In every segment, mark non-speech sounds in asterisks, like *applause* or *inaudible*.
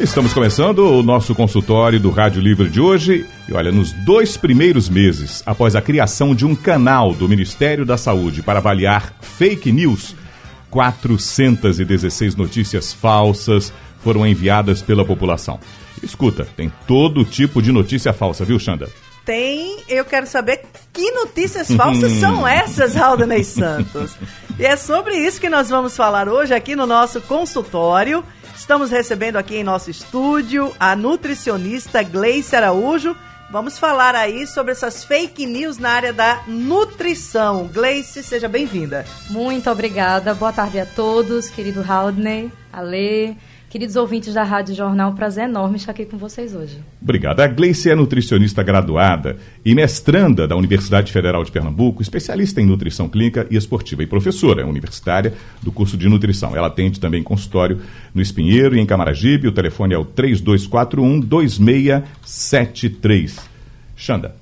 Estamos começando o nosso consultório do Rádio Livre de hoje. E olha, nos dois primeiros meses após a criação de um canal do Ministério da Saúde para avaliar fake news, 416 notícias falsas foram enviadas pela população. Escuta, tem todo tipo de notícia falsa, viu, Xanda? Tem, eu quero saber que notícias falsas *laughs* são essas, Aldenei Santos. E é sobre isso que nós vamos falar hoje aqui no nosso consultório. Estamos recebendo aqui em nosso estúdio a nutricionista Gleice Araújo. Vamos falar aí sobre essas fake news na área da nutrição. Gleice, seja bem-vinda. Muito obrigada. Boa tarde a todos, querido Haldney, Ale, Queridos ouvintes da Rádio Jornal, um prazer enorme estar aqui com vocês hoje. Obrigado. A Gleice é nutricionista graduada e mestranda da Universidade Federal de Pernambuco, especialista em nutrição clínica e esportiva e professora universitária do curso de nutrição. Ela atende também consultório no Espinheiro e em Camaragibe. O telefone é o 3241 2673. Xanda.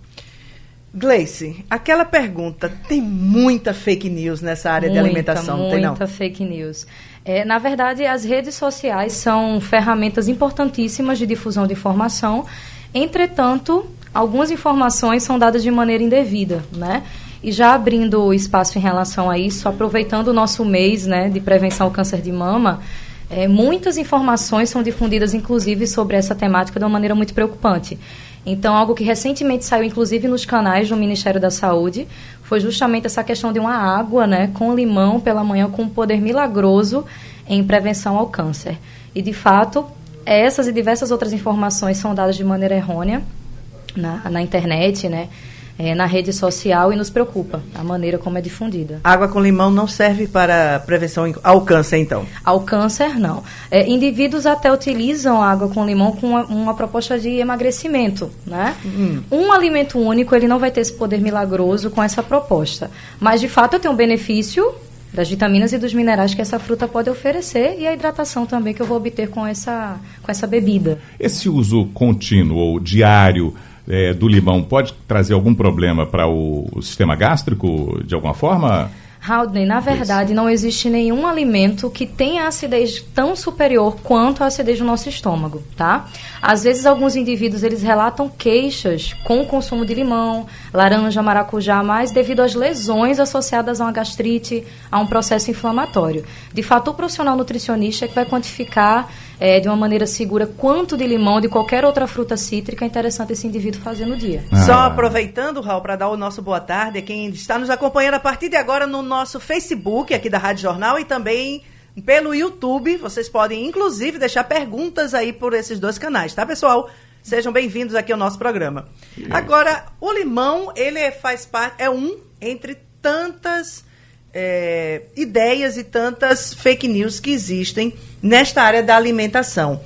Gleice, aquela pergunta, tem muita fake news nessa área muita, de alimentação, muita tem não? Muita fake news. É, na verdade, as redes sociais são ferramentas importantíssimas de difusão de informação. Entretanto, algumas informações são dadas de maneira indevida, né? E já abrindo o espaço em relação a isso, aproveitando o nosso mês né, de prevenção ao câncer de mama, é, muitas informações são difundidas, inclusive, sobre essa temática de uma maneira muito preocupante. Então, algo que recentemente saiu, inclusive, nos canais do Ministério da Saúde, foi justamente essa questão de uma água né, com limão pela manhã com um poder milagroso em prevenção ao câncer. E, de fato, essas e diversas outras informações são dadas de maneira errônea na, na internet, né? É, na rede social e nos preocupa a maneira como é difundida. Água com limão não serve para prevenção ao câncer, então? Ao câncer, não. É, indivíduos até utilizam água com limão com uma, uma proposta de emagrecimento, né? Hum. Um alimento único, ele não vai ter esse poder milagroso com essa proposta. Mas, de fato, eu tenho um benefício das vitaminas e dos minerais que essa fruta pode oferecer e a hidratação também que eu vou obter com essa, com essa bebida. Esse uso contínuo ou diário é, do limão pode trazer algum problema para o, o, sistema gástrico de alguma forma? Haldney, na verdade, não existe nenhum alimento que tenha acidez tão superior quanto a acidez do nosso estômago, tá? Às vezes, alguns indivíduos, eles relatam queixas com o consumo de limão, laranja, maracujá, mas devido às lesões associadas a uma gastrite, a um processo inflamatório. De fato, o profissional nutricionista é que vai quantificar é, de uma maneira segura quanto de limão, de qualquer outra fruta cítrica é interessante esse indivíduo fazer no dia. Ah. Só aproveitando, Raul, para dar o nosso boa tarde a quem está nos acompanhando a partir de agora no nosso Facebook aqui da Rádio Jornal e também pelo YouTube. Vocês podem, inclusive, deixar perguntas aí por esses dois canais, tá, pessoal? Sejam bem-vindos aqui ao nosso programa. Agora, o limão, ele faz parte, é um entre tantas é, ideias e tantas fake news que existem nesta área da alimentação.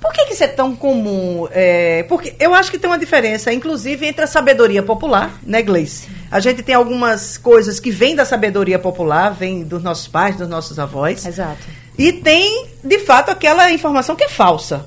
Por que, que isso é tão comum? É, porque eu acho que tem uma diferença, inclusive, entre a sabedoria popular, né, Gleice? A gente tem algumas coisas que vêm da sabedoria popular, vêm dos nossos pais, dos nossos avós. Exato. E tem, de fato, aquela informação que é falsa.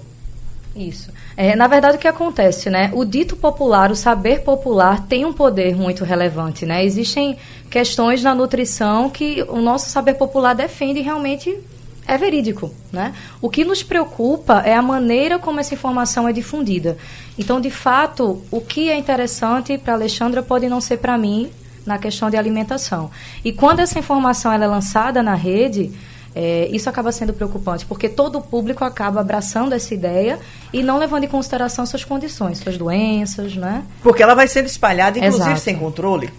Isso. É, na verdade, o que acontece, né? O dito popular, o saber popular tem um poder muito relevante, né? Existem questões na nutrição que o nosso saber popular defende realmente é verídico, né? O que nos preocupa é a maneira como essa informação é difundida. Então, de fato, o que é interessante para Alexandra pode não ser para mim na questão de alimentação. E quando essa informação é lançada na rede, é, isso acaba sendo preocupante, porque todo o público acaba abraçando essa ideia e não levando em consideração suas condições, suas doenças, né? Porque ela vai sendo espalhada, inclusive, Exato. sem controle.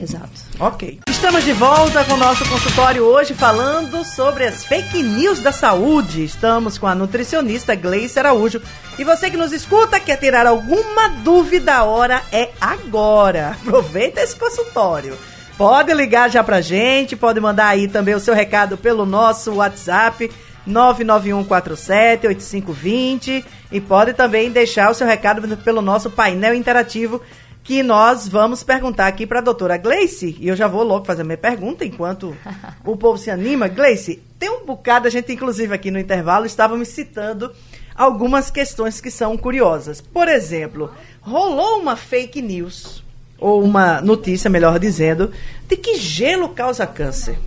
Exato. Ok. Estamos de volta com o nosso consultório hoje falando sobre as fake news da saúde. Estamos com a nutricionista Gleice Araújo. E você que nos escuta, quer tirar alguma dúvida, a hora é agora. *laughs* Aproveita esse consultório. Pode ligar já pra gente, pode mandar aí também o seu recado pelo nosso WhatsApp 991478520 e pode também deixar o seu recado pelo nosso painel interativo que nós vamos perguntar aqui para a doutora Gleice, e eu já vou logo fazer minha pergunta enquanto *laughs* o povo se anima. Gleice, tem um bocado, a gente inclusive aqui no intervalo estava me citando algumas questões que são curiosas. Por exemplo, rolou uma fake news, ou uma notícia, melhor dizendo, de que gelo causa câncer.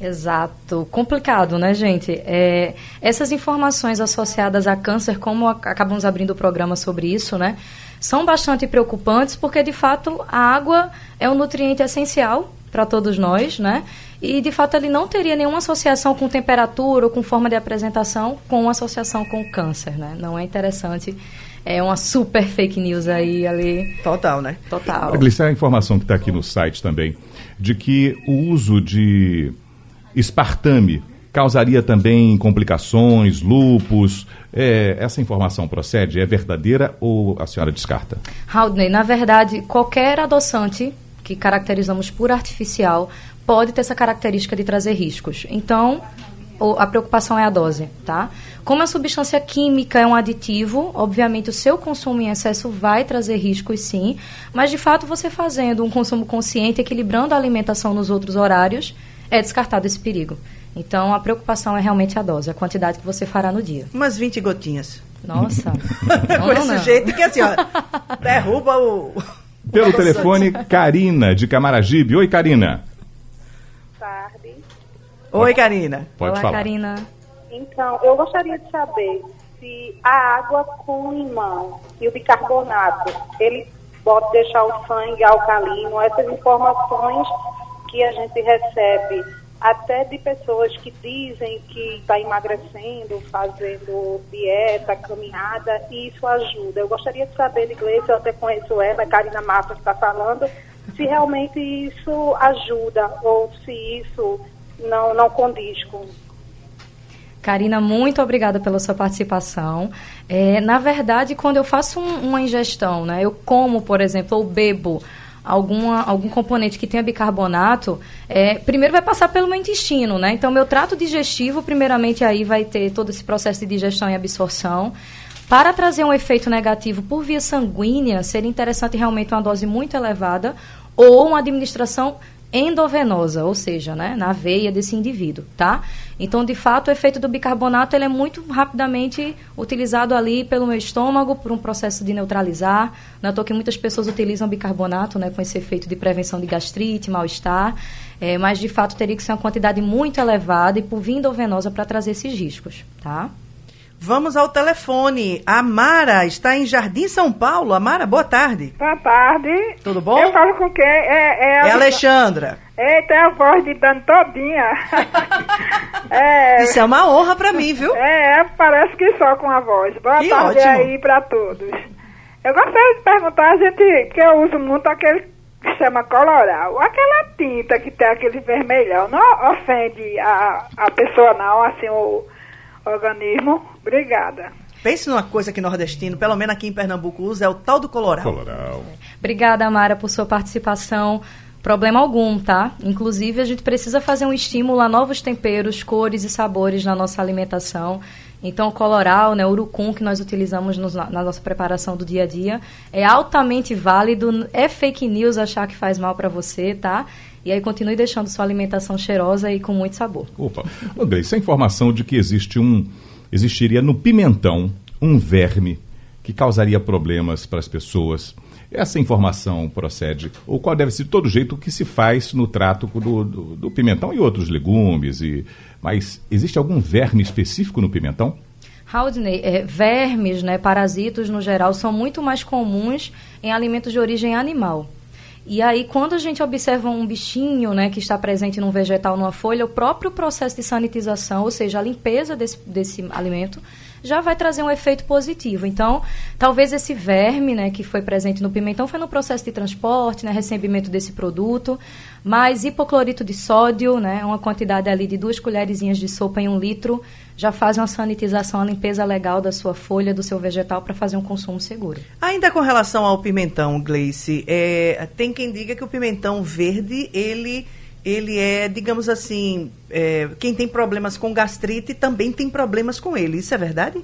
Exato. Complicado, né, gente? É, essas informações associadas a câncer, como acabamos abrindo o programa sobre isso, né? São bastante preocupantes porque, de fato, a água é um nutriente essencial para todos nós, né? E, de fato, ele não teria nenhuma associação com temperatura ou com forma de apresentação com associação com câncer, né? Não é interessante é uma super fake news aí ali. Total, né? Total. Aglisser, a informação que está aqui no site também, de que o uso de espartame causaria também complicações, lupus. É, essa informação procede? É verdadeira ou a senhora descarta? Haldney, na verdade, qualquer adoçante que caracterizamos por artificial pode ter essa característica de trazer riscos. Então, a preocupação é a dose, tá? Como a substância química é um aditivo, obviamente o seu consumo em excesso vai trazer riscos sim, mas de fato você fazendo um consumo consciente, equilibrando a alimentação nos outros horários, é descartado esse perigo. Então, a preocupação é realmente a dose, a quantidade que você fará no dia. Umas 20 gotinhas. Nossa. *laughs* não, Com esse não. jeito que assim, ó, derruba o... Pelo telefone, Karina, de Camaragibe. Oi, Karina. Tarde. Oi, Karina. Pode Olá, falar. Karina. Então, eu gostaria de saber se a água com limão e o bicarbonato, ele pode deixar o sangue alcalino, essas informações que a gente recebe até de pessoas que dizem que está emagrecendo, fazendo dieta, caminhada, e isso ajuda. Eu gostaria de saber de inglês, eu até conheço ela, a Karina Massa está falando, se realmente isso ajuda ou se isso não, não condiz com. Karina, muito obrigada pela sua participação. É, na verdade, quando eu faço um, uma ingestão, né, eu como, por exemplo, ou bebo alguma, algum componente que tenha bicarbonato, é, primeiro vai passar pelo meu intestino, né? Então, meu trato digestivo, primeiramente, aí vai ter todo esse processo de digestão e absorção. Para trazer um efeito negativo por via sanguínea, seria interessante realmente uma dose muito elevada ou uma administração endovenosa, ou seja, né, na veia desse indivíduo, tá? Então, de fato, o efeito do bicarbonato ele é muito rapidamente utilizado ali pelo meu estômago por um processo de neutralizar. Não é que muitas pessoas utilizam bicarbonato, né, com esse efeito de prevenção de gastrite, mal-estar, é, mas de fato teria que ser uma quantidade muito elevada e por via endovenosa para trazer esses riscos, tá? Vamos ao telefone. A Mara está em Jardim São Paulo. Amara, boa tarde. Boa tarde. Tudo bom? Eu falo com quem? É, é, é Alexandra. Eita, é a voz de dando todinha. *laughs* é, Isso é uma honra para mim, viu? É, parece que só com a voz. Boa que tarde ótimo. aí para todos. Eu gostaria de perguntar, a gente, que eu uso muito aquele que chama coloral. Aquela tinta que tem aquele vermelhão, não ofende a, a pessoa não, assim, o organismo. Obrigada. Pense numa coisa que nordestino, pelo menos aqui em Pernambuco, usa, é o tal do coloral. Coloral. Obrigada, Amara, por sua participação. Problema algum, tá? Inclusive, a gente precisa fazer um estímulo a novos temperos, cores e sabores na nossa alimentação. Então, o coloral, né, o urucum que nós utilizamos no, na nossa preparação do dia a dia é altamente válido. É fake news achar que faz mal para você, tá? E aí continue deixando sua alimentação cheirosa e com muito sabor. Opa, isso é informação de que existe um existiria no pimentão um verme que causaria problemas para as pessoas. Essa informação procede, ou qual deve ser todo jeito o que se faz no trato do, do, do pimentão e outros legumes. E, mas existe algum verme específico no pimentão? Haldney, é, vermes, né, parasitos no geral, são muito mais comuns em alimentos de origem animal. E aí, quando a gente observa um bichinho né, que está presente num vegetal, numa folha, o próprio processo de sanitização, ou seja, a limpeza desse, desse alimento, já vai trazer um efeito positivo. Então, talvez esse verme, né, que foi presente no pimentão, foi no processo de transporte, né, recebimento desse produto, mas hipoclorito de sódio, né, uma quantidade ali de duas colherzinhas de sopa em um litro, já faz uma sanitização, a limpeza legal da sua folha, do seu vegetal, para fazer um consumo seguro. Ainda com relação ao pimentão, Gleice, é, tem quem diga que o pimentão verde, ele ele é, digamos assim, é, quem tem problemas com gastrite também tem problemas com ele. Isso é verdade?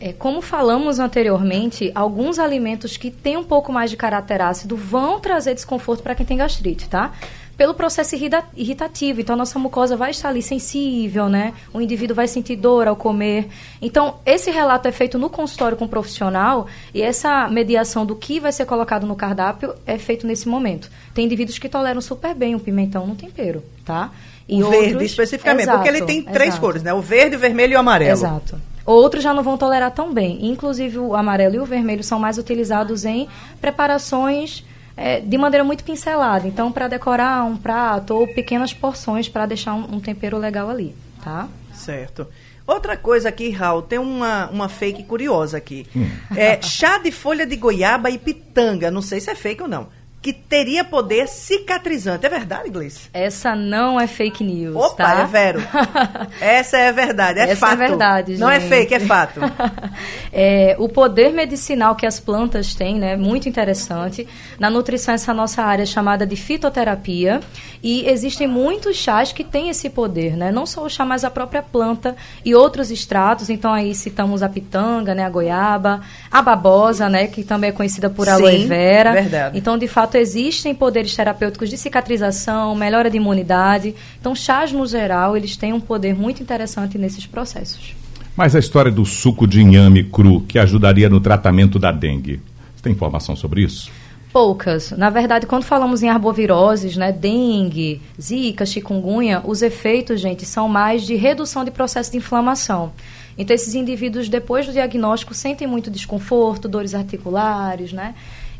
É, como falamos anteriormente, alguns alimentos que têm um pouco mais de caráter ácido vão trazer desconforto para quem tem gastrite, tá? Pelo processo irritativo, então a nossa mucosa vai estar ali sensível, né? O indivíduo vai sentir dor ao comer. Então, esse relato é feito no consultório com o profissional e essa mediação do que vai ser colocado no cardápio é feito nesse momento. Tem indivíduos que toleram super bem o pimentão no tempero, tá? E o outros, verde especificamente, exato, porque ele tem três exato. cores, né? O verde, o vermelho e o amarelo. Exato. Outros já não vão tolerar tão bem. Inclusive, o amarelo e o vermelho são mais utilizados em preparações é, de maneira muito pincelada. Então, para decorar um prato ou pequenas porções para deixar um, um, tempero legal ali, tá? Certo. Outra coisa aqui, Raul, tem uma, uma fake curiosa aqui. Hum. É chá de folha de goiaba e pitanga. Não sei se é fake ou não que teria poder cicatrizante. É verdade, Gleice? Essa não é fake news, Opa, tá? é vero. *laughs* Essa é verdade, é Essa é fato. é verdade, gente. Não é fake, é fato. *laughs* é, o poder medicinal que as plantas têm, né, muito interessante. Na nutrição, essa nossa área é chamada de fitoterapia. E existem muitos chás que têm esse poder, né? Não só o chá, mas a própria planta e outros extratos. Então, aí citamos a pitanga, né, a goiaba, a babosa, né, que também é conhecida por aloe Sim, vera. verdade. Então, de fato, existem poderes terapêuticos de cicatrização, melhora de imunidade. Então, chás no geral, eles têm um poder muito interessante nesses processos. Mas a história do suco de inhame cru, que ajudaria no tratamento da dengue, você tem informação sobre isso? Poucas. Na verdade, quando falamos em arboviroses, né, dengue, zika, chikungunya, os efeitos, gente, são mais de redução de processo de inflamação. Então, esses indivíduos, depois do diagnóstico, sentem muito desconforto, dores articulares, né?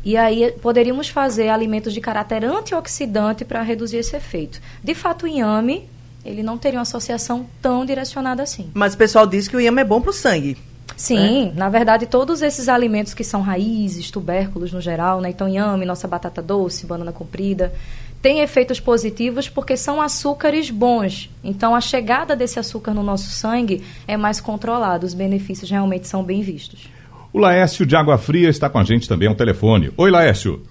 E aí poderíamos fazer alimentos de caráter antioxidante para reduzir esse efeito. De fato, o inhame, ele não teria uma associação tão direcionada assim. Mas o pessoal diz que o inhame é bom para o sangue. Sim, é. na verdade, todos esses alimentos que são raízes, tubérculos no geral, né? Então, inhame, nossa batata doce, banana comprida, têm efeitos positivos porque são açúcares bons. Então, a chegada desse açúcar no nosso sangue é mais controlada. Os benefícios realmente são bem vistos. O Laércio de Água Fria está com a gente também ao telefone. Oi, Laércio.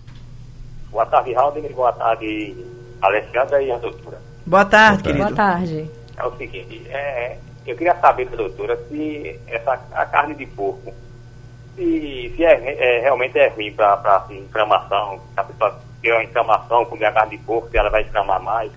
Boa tarde, Raul. Boa tarde, Alessandra e a doutora. Boa tarde, Boa querido. Boa tarde. É o seguinte, é, eu queria saber da doutora se essa, a carne de porco, se, se é, é realmente é ruim para assim, inflamação, se a pessoa tem uma inflamação, comer a carne de porco, se ela vai inflamar mais.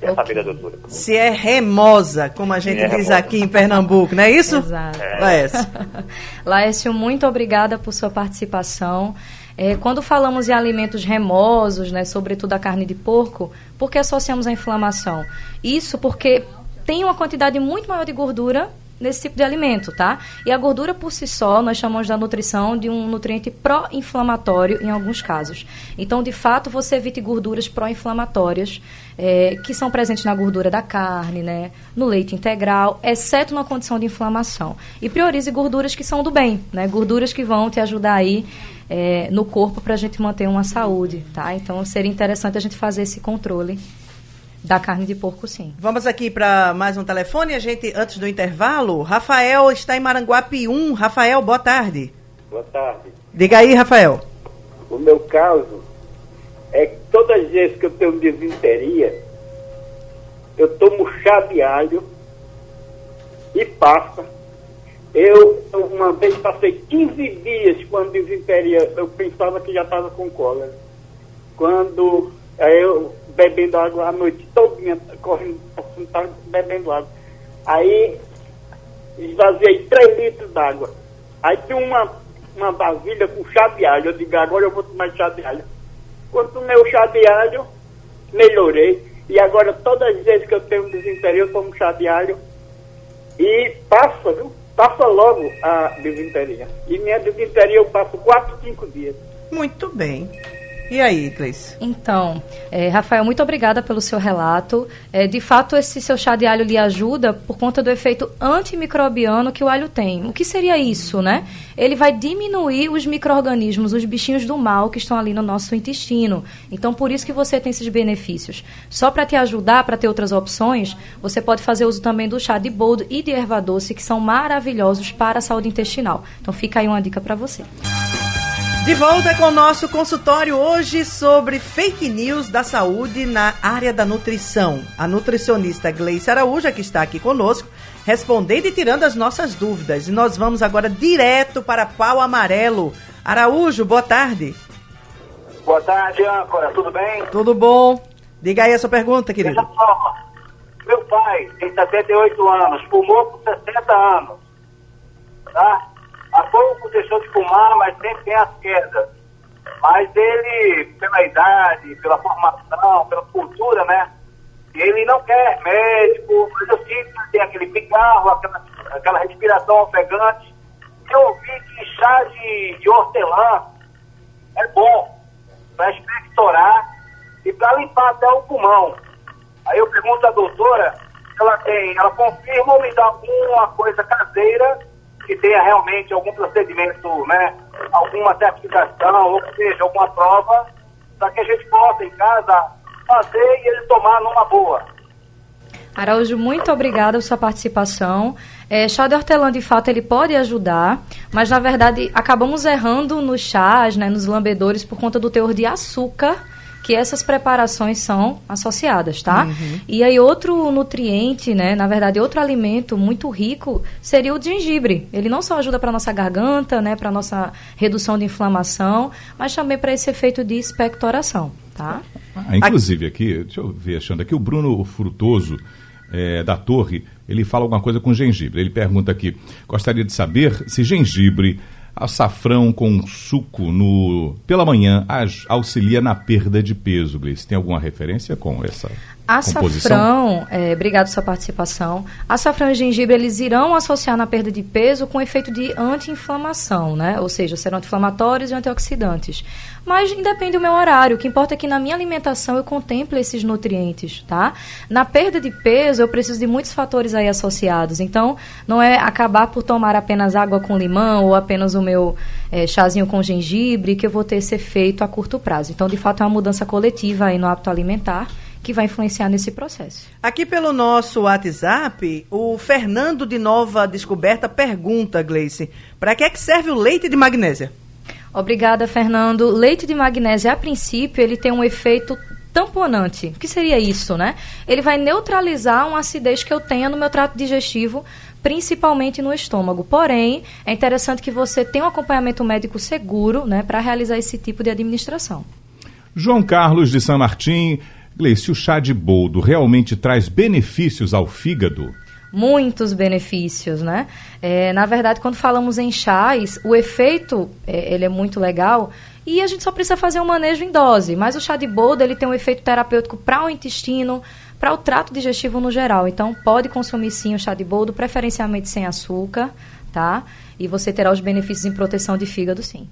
Da doutora. Se é remosa, como a gente é diz remosa. aqui em Pernambuco, não é isso? Exato. É. Laércio. *laughs* Laércio, muito obrigada por sua participação. É, quando falamos em alimentos remosos, né, sobretudo a carne de porco, por que associamos a inflamação? Isso porque tem uma quantidade muito maior de gordura nesse tipo de alimento, tá? E a gordura por si só, nós chamamos da nutrição de um nutriente pró-inflamatório em alguns casos. Então, de fato, você evite gorduras pró-inflamatórias é, que são presentes na gordura da carne, né? No leite integral, exceto na condição de inflamação. E priorize gorduras que são do bem, né? Gorduras que vão te ajudar aí é, no corpo para a gente manter uma saúde, tá? Então, seria interessante a gente fazer esse controle da carne de porco, sim. Vamos aqui para mais um telefone. A gente, antes do intervalo, Rafael está em Maranguape 1. Rafael, boa tarde. Boa tarde. Diga aí, Rafael. O meu caso é que todas as vezes que eu tenho desinteria, eu tomo chá de alho e passa. Eu, uma vez, passei 15 dias quando desinteria, eu pensava que já estava com cólera. Quando aí eu bebendo água a noite toda, correndo, bebendo água. Aí esvaziei 3 litros d'água. Aí tinha uma, uma vasilha com chá de alho. Eu digo, agora eu vou tomar chá de alho. Quando tomei o chá de alho, melhorei. E agora todas as vezes que eu tenho desinteria, eu tomo chá de alho. E passa, viu? Passa logo a desinteria. E minha desinteria eu passo 4, 5 dias. Muito bem. E aí, Cleice? Então, é, Rafael, muito obrigada pelo seu relato. É, de fato, esse seu chá de alho lhe ajuda por conta do efeito antimicrobiano que o alho tem. O que seria isso, né? Ele vai diminuir os micro-organismos, os bichinhos do mal que estão ali no nosso intestino. Então, por isso que você tem esses benefícios. Só para te ajudar, para ter outras opções, você pode fazer uso também do chá de boldo e de erva doce, que são maravilhosos para a saúde intestinal. Então, fica aí uma dica para você. De volta com o nosso consultório hoje sobre fake news da saúde na área da nutrição. A nutricionista Gleice Araújo, que está aqui conosco, respondendo e tirando as nossas dúvidas. E nós vamos agora direto para Pau Amarelo. Araújo, boa tarde. Boa tarde, âncora. Tudo bem? Tudo bom. Diga aí a sua pergunta, querido. Meu pai tem 78 anos, fumou por 60 anos. Tá? Pouco deixou de fumar, mas sempre tem as quedas. Mas ele, pela idade, pela formação, pela cultura, né? Ele não quer médico, mas eu sinto que tem aquele pigarro, aquela, aquela respiração ofegante. Eu ouvi que chá de, de hortelã é bom para expectorar e para limpar até o pulmão. Aí eu pergunto à doutora ela tem, ela confirma ou me dá alguma coisa caseira que tenha realmente algum procedimento, né, alguma certificação, ou seja, alguma prova, para que a gente possa em casa fazer e ele tomar numa boa. Araújo, muito obrigada por sua participação. É, chá de hortelã, de fato, ele pode ajudar, mas na verdade acabamos errando nos chás, né, nos lambedores, por conta do teor de açúcar que essas preparações são associadas, tá? Uhum. E aí outro nutriente, né, na verdade outro alimento muito rico seria o gengibre. Ele não só ajuda para nossa garganta, né, para nossa redução de inflamação, mas também para esse efeito de expectoração, tá? Ah, inclusive aqui, deixa eu ver, achando aqui o Bruno Frutoso é, da Torre, ele fala alguma coisa com gengibre. Ele pergunta aqui: gostaria de saber se gengibre açafrão com suco no pela manhã auxilia na perda de peso, Gleice. Tem alguma referência com essa Açafrão, é, obrigado pela sua participação. Açafrão e gengibre, eles irão associar na perda de peso com efeito de anti-inflamação, né? Ou seja, serão anti-inflamatórios e antioxidantes. Mas independe do meu horário. O que importa é que na minha alimentação eu contemple esses nutrientes, tá? Na perda de peso, eu preciso de muitos fatores aí associados. Então, não é acabar por tomar apenas água com limão ou apenas o meu é, chazinho com gengibre que eu vou ter esse efeito a curto prazo. Então, de fato, é uma mudança coletiva aí no hábito alimentar que vai influenciar nesse processo. Aqui pelo nosso WhatsApp, o Fernando de Nova Descoberta pergunta, Gleice, para que é que serve o leite de magnésia? Obrigada, Fernando. Leite de magnésia, a princípio, ele tem um efeito tamponante. O que seria isso, né? Ele vai neutralizar uma acidez que eu tenha no meu trato digestivo, principalmente no estômago. Porém, é interessante que você tenha um acompanhamento médico seguro, né, para realizar esse tipo de administração. João Carlos de São Martim Gleice, o chá de boldo realmente traz benefícios ao fígado? Muitos benefícios, né? É, na verdade, quando falamos em chás, o efeito é, ele é muito legal e a gente só precisa fazer um manejo em dose. Mas o chá de boldo ele tem um efeito terapêutico para o intestino, para o trato digestivo no geral. Então, pode consumir sim o chá de boldo, preferencialmente sem açúcar, tá? E você terá os benefícios em proteção de fígado, sim.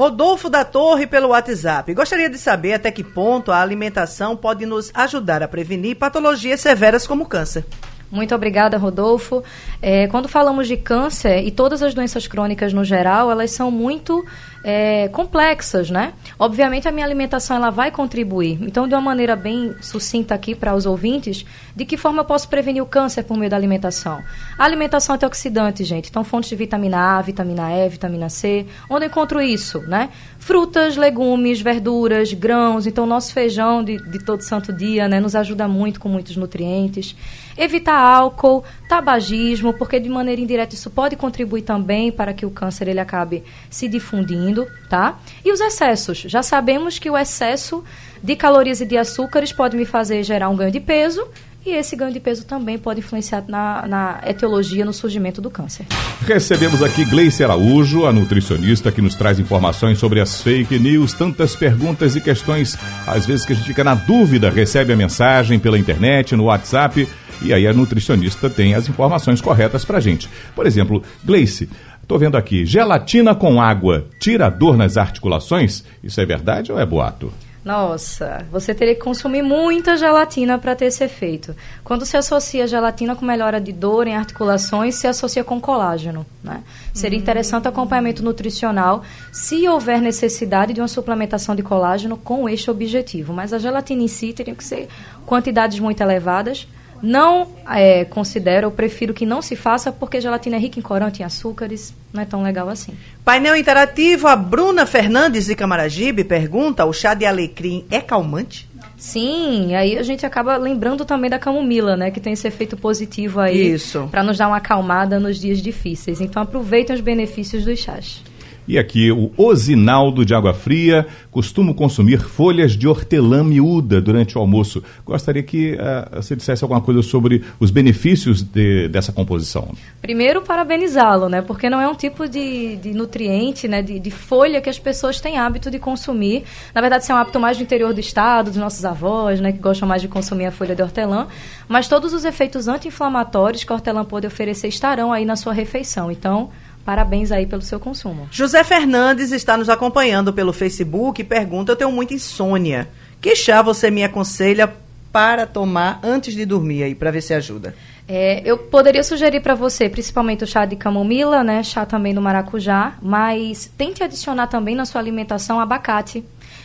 Rodolfo da Torre pelo WhatsApp. Gostaria de saber até que ponto a alimentação pode nos ajudar a prevenir patologias severas como câncer. Muito obrigada, Rodolfo. É, quando falamos de câncer e todas as doenças crônicas no geral, elas são muito é, complexas, né? Obviamente a minha alimentação ela vai contribuir. Então, de uma maneira bem sucinta aqui para os ouvintes, de que forma eu posso prevenir o câncer por meio da alimentação? A alimentação é antioxidante, gente. Então, fontes de vitamina A, vitamina E, vitamina C. Onde eu encontro isso, né? Frutas, legumes, verduras, grãos. Então, nosso feijão de, de todo santo dia, né? Nos ajuda muito com muitos nutrientes. Evitar álcool, tabagismo, porque de maneira indireta isso pode contribuir também para que o câncer ele acabe se difundindo, tá? E os excessos. Já sabemos que o excesso de calorias e de açúcares pode me fazer gerar um ganho de peso e esse ganho de peso também pode influenciar na, na, etiologia, no surgimento do câncer. Recebemos aqui Gleice Araújo, a nutricionista que nos traz informações sobre as fake news, tantas perguntas e questões, às vezes que a gente fica na dúvida, recebe a mensagem pela internet, no WhatsApp, e aí a nutricionista tem as informações corretas pra gente. Por exemplo, Gleice, Tô vendo aqui, gelatina com água tira dor nas articulações? Isso é verdade ou é boato? Nossa, você teria que consumir muita gelatina para ter esse efeito. Quando se associa gelatina com melhora de dor em articulações, se associa com colágeno. Né? Seria uhum. interessante acompanhamento nutricional se houver necessidade de uma suplementação de colágeno com este objetivo. Mas a gelatina em si teria que ser quantidades muito elevadas Não é, considero, eu prefiro que não se faça, porque gelatina é rica em corante e açúcares, não é tão legal assim. Painel interativo, a Bruna Fernandes de Camaragibe pergunta: o chá de alecrim é calmante? Sim, aí a gente acaba lembrando também da camomila, né, que tem esse efeito positivo aí para nos dar uma acalmada nos dias difíceis. Então aproveitem os benefícios dos chás. E aqui o Osinaldo de Água Fria. Costumo consumir folhas de hortelã miúda durante o almoço. Gostaria que uh, você dissesse alguma coisa sobre os benefícios de, dessa composição. Primeiro, parabenizá-lo, né? Porque não é um tipo de, de nutriente, né? De, de, folha que as pessoas têm hábito de consumir. Na verdade, isso é um hábito mais do interior do estado, dos nossos avós, né? Que gostam mais de consumir a folha de hortelã. Mas todos os efeitos anti-inflamatórios que a hortelã pode oferecer estarão aí na sua refeição. Então, Parabéns aí pelo seu consumo. José Fernandes está nos acompanhando pelo Facebook e pergunta: Eu tenho muita insônia. Que chá você me aconselha para tomar antes de dormir aí, para ver se ajuda? É, eu poderia sugerir para você, principalmente o chá de camomila, né? Chá também do maracujá, mas tente adicionar também na sua alimentação abacate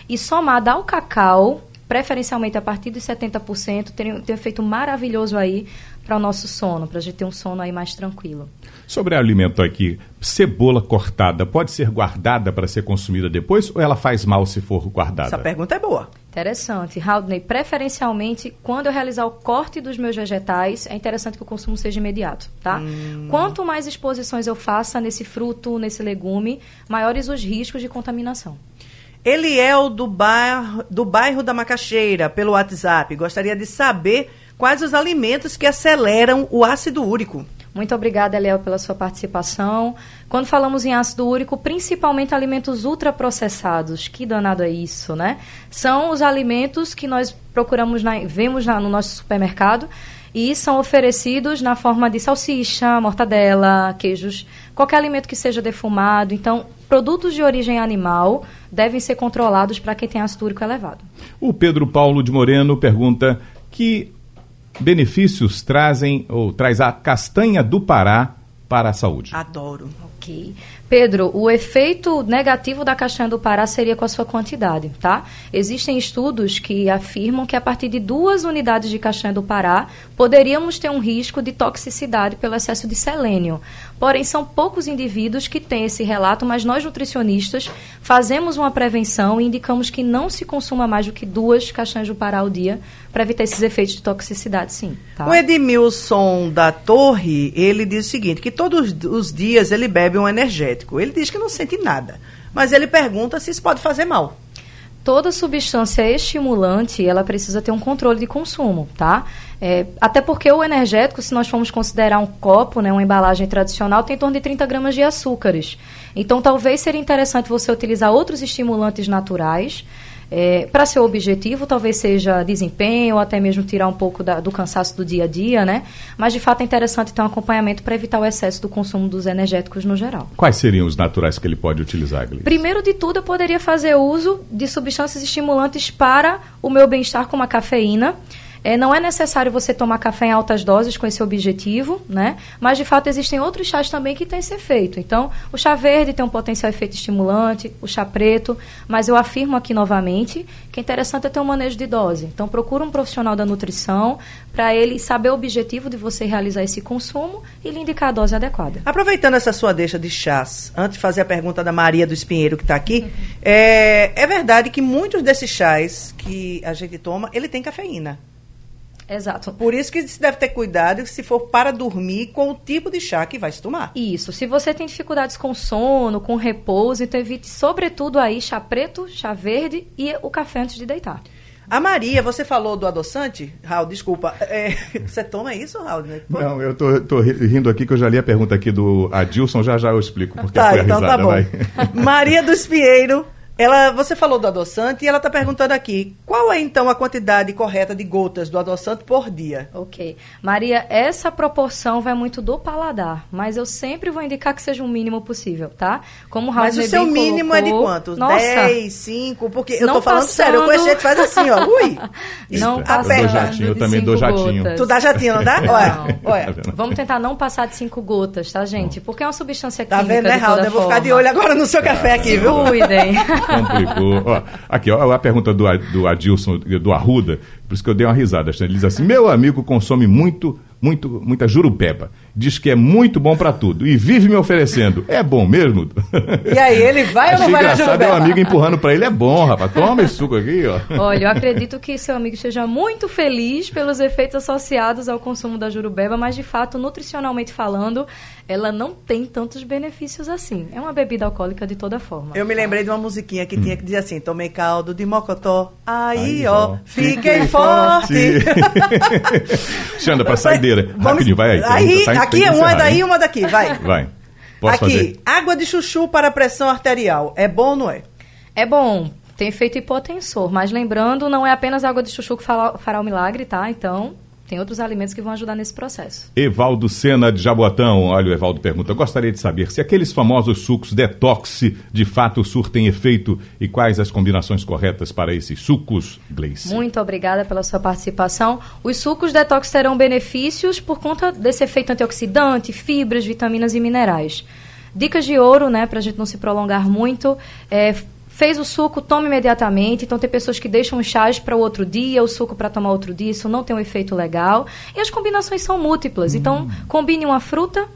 e somar ao cacau, preferencialmente a partir dos 70%, tem, tem um efeito maravilhoso aí para o nosso sono, para a gente ter um sono aí mais tranquilo. Sobre alimento aqui, cebola cortada pode ser guardada para ser consumida depois ou ela faz mal se for guardada? Essa pergunta é boa. Interessante. Haldney, preferencialmente, quando eu realizar o corte dos meus vegetais, é interessante que o consumo seja imediato, tá? Hum. Quanto mais exposições eu faça nesse fruto, nesse legume, maiores os riscos de contaminação. Eliel do bairro, do bairro da Macaxeira, pelo WhatsApp, gostaria de saber quais os alimentos que aceleram o ácido úrico. Muito obrigada, Eliel, pela sua participação. Quando falamos em ácido úrico, principalmente alimentos ultraprocessados, que danado é isso, né? São os alimentos que nós procuramos, na, vemos na, no nosso supermercado e são oferecidos na forma de salsicha, mortadela, queijos, qualquer alimento que seja defumado. Então, produtos de origem animal devem ser controlados para quem tem ácido úrico elevado. O Pedro Paulo de Moreno pergunta que benefícios trazem ou traz a castanha do Pará para a saúde? Adoro. Ok. Pedro, o efeito negativo da castanha do Pará seria com a sua quantidade, tá? Existem estudos que afirmam que a partir de duas unidades de castanha do Pará poderíamos ter um risco de toxicidade pelo excesso de selênio. Porém, são poucos indivíduos que têm esse relato, mas nós nutricionistas fazemos uma prevenção e indicamos que não se consuma mais do que duas castanhas do Pará ao dia para evitar esses efeitos de toxicidade, sim. Tá? O Edmilson da Torre, ele diz o seguinte, que todos os dias ele bebe um energético. Ele diz que não sente nada, mas ele pergunta se isso pode fazer mal toda substância estimulante, ela precisa ter um controle de consumo, tá? É, até porque o energético, se nós formos considerar um copo, né, uma embalagem tradicional, tem em torno de 30 gramas de açúcares. Então, talvez seria interessante você utilizar outros estimulantes naturais, é, para seu objetivo, talvez seja desempenho ou até mesmo tirar um pouco da, do cansaço do dia a dia, né? Mas de fato é interessante ter um acompanhamento para evitar o excesso do consumo dos energéticos no geral. Quais seriam os naturais que ele pode utilizar, Gleice? Primeiro de tudo, eu poderia fazer uso de substâncias estimulantes para o meu bem-estar, como a cafeína. É, não é necessário você tomar café em altas doses com esse objetivo, né? Mas de fato existem outros chás também que têm esse efeito. Então, o chá verde tem um potencial efeito estimulante, o chá preto, mas eu afirmo aqui novamente que é interessante é ter um manejo de dose. Então, procura um profissional da nutrição para ele saber o objetivo de você realizar esse consumo e lhe indicar a dose adequada. Aproveitando essa sua deixa de chás, antes de fazer a pergunta da Maria do Espinheiro que está aqui, uhum. é, é verdade que muitos desses chás que a gente toma, ele tem cafeína. Exato. Por isso que se deve ter cuidado se for para dormir com o tipo de chá que vai se tomar. Isso. Se você tem dificuldades com sono, com repouso, então evite sobretudo aí chá preto, chá verde e o café antes de deitar. A Maria, você falou do adoçante? Raul, desculpa. É, *laughs* você toma isso, Raul? Né? Não, eu tô, tô, rindo aqui que eu já li a pergunta aqui do Adilson, já já eu explico porque tá, foi a então risada. Tá bom. Maria do Espieiro ela, você falou do adoçante e ela está perguntando aqui, qual é então a quantidade correta de gotas do adoçante por dia? Ok. Maria, essa proporção vai muito do paladar, mas eu sempre vou indicar que seja o mínimo possível, tá? Como o Mas o seu mínimo colocou, é de quanto? Nossa, 10, 5? Porque eu tô falando passando... sério, eu conheço gente que faz assim, ó, ui. *laughs* Não passando jatinho, eu também dou jatinho. Gotas. Tu dá jatinho, não dá? *laughs* Olha, olha. Vamos tentar não passar de 5 gotas, tá, gente? Porque é uma substância química Tá vendo, né, Raul? Eu vou ficar de olho agora no seu café aqui, viu? Cuidem. *laughs* Complicou. Ó, aqui, ó, a pergunta do, do Adilson do Arruda, por isso que eu dei uma risada. Ele diz assim: meu amigo consome muito muito, muita jurupeba. Diz que é muito bom para tudo e vive me oferecendo. É bom mesmo? *laughs* E aí, ele vai ou não vai na é um amigo empurrando para ele, é bom, rapaz. Toma esse suco aqui, ó. Olha, eu acredito que seu amigo esteja muito feliz pelos efeitos associados ao consumo da jurubeba, mas de fato, nutricionalmente falando, ela não tem tantos benefícios assim. É uma bebida alcoólica de toda forma. Eu me lembrei de uma musiquinha que hum. tinha que dizer assim: tomei caldo de mocotó, aí, aí ó, fiquei forte. *laughs* Xanda, pra saideira. Vamos... Rapidinho, vai aí. aí tá aqui é uma daí e uma daqui, vai. *laughs* Vai. Posso aqui, fazer? água de chuchu para pressão arterial. É bom ou não é? É bom. Tem efeito hipotensor, mas lembrando, não é apenas água de chuchu que fará o milagre, tá? Então, tem outros alimentos que vão ajudar nesse processo. Evaldo Sena de Jaboatão, olha o Evaldo pergunta, gostaria de saber se aqueles famosos sucos detox de fato surtem efeito e quais as combinações corretas para esses sucos, Gleice. Muito obrigada pela sua participação. Os sucos detox terão benefícios por conta desse efeito antioxidante, fibras, vitaminas e minerais. Dicas de ouro, né, para a gente não se prolongar muito, é Fez o suco, tome imediatamente. Então, tem pessoas que deixam os chás para o outro dia, o suco para tomar outro dia. Isso não tem um efeito legal. E as combinações são múltiplas. Hum. Então, combine uma fruta,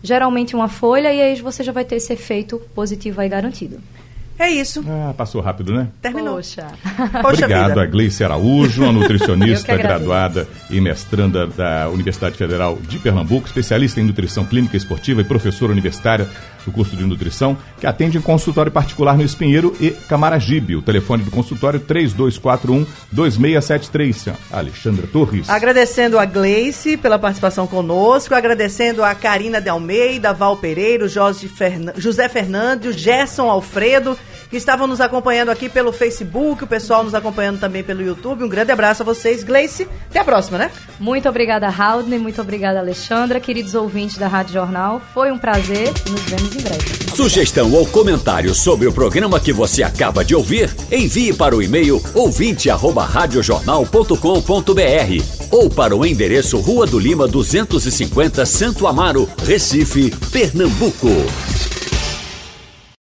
geralmente uma folha, e aí você já vai ter esse efeito positivo aí garantido. É isso. Ah, passou rápido, né? Terminou. Poxa. Poxa Obrigado vida. a Gleice Araújo, a *laughs* nutricionista graduada e mestranda da Universidade Federal de Pernambuco, especialista em nutrição clínica e esportiva e professora universitária do curso de nutrição, que atende em consultório particular no Espinheiro e Camaragibe. O telefone do consultório 3241 2673. Alexandra Torres. Agradecendo a Gleice pela participação conosco, agradecendo a Karina de Almeida, Val Pereira, José Fernandes, Gerson Alfredo que estavam nos acompanhando aqui pelo Facebook, o pessoal nos acompanhando também pelo YouTube. Um grande abraço a vocês. Gleice, até a próxima, né? Muito obrigada, Haldner. Muito obrigada, Alexandra. Queridos ouvintes da Rádio Jornal, foi um prazer e nos vemos em breve. Sugestão ou comentário sobre o programa que você acaba de ouvir, envie para o e-mail ouvinte@radiojornal.com.br ou para o endereço Rua do Lima 250, Santo Amaro, Recife, Pernambuco.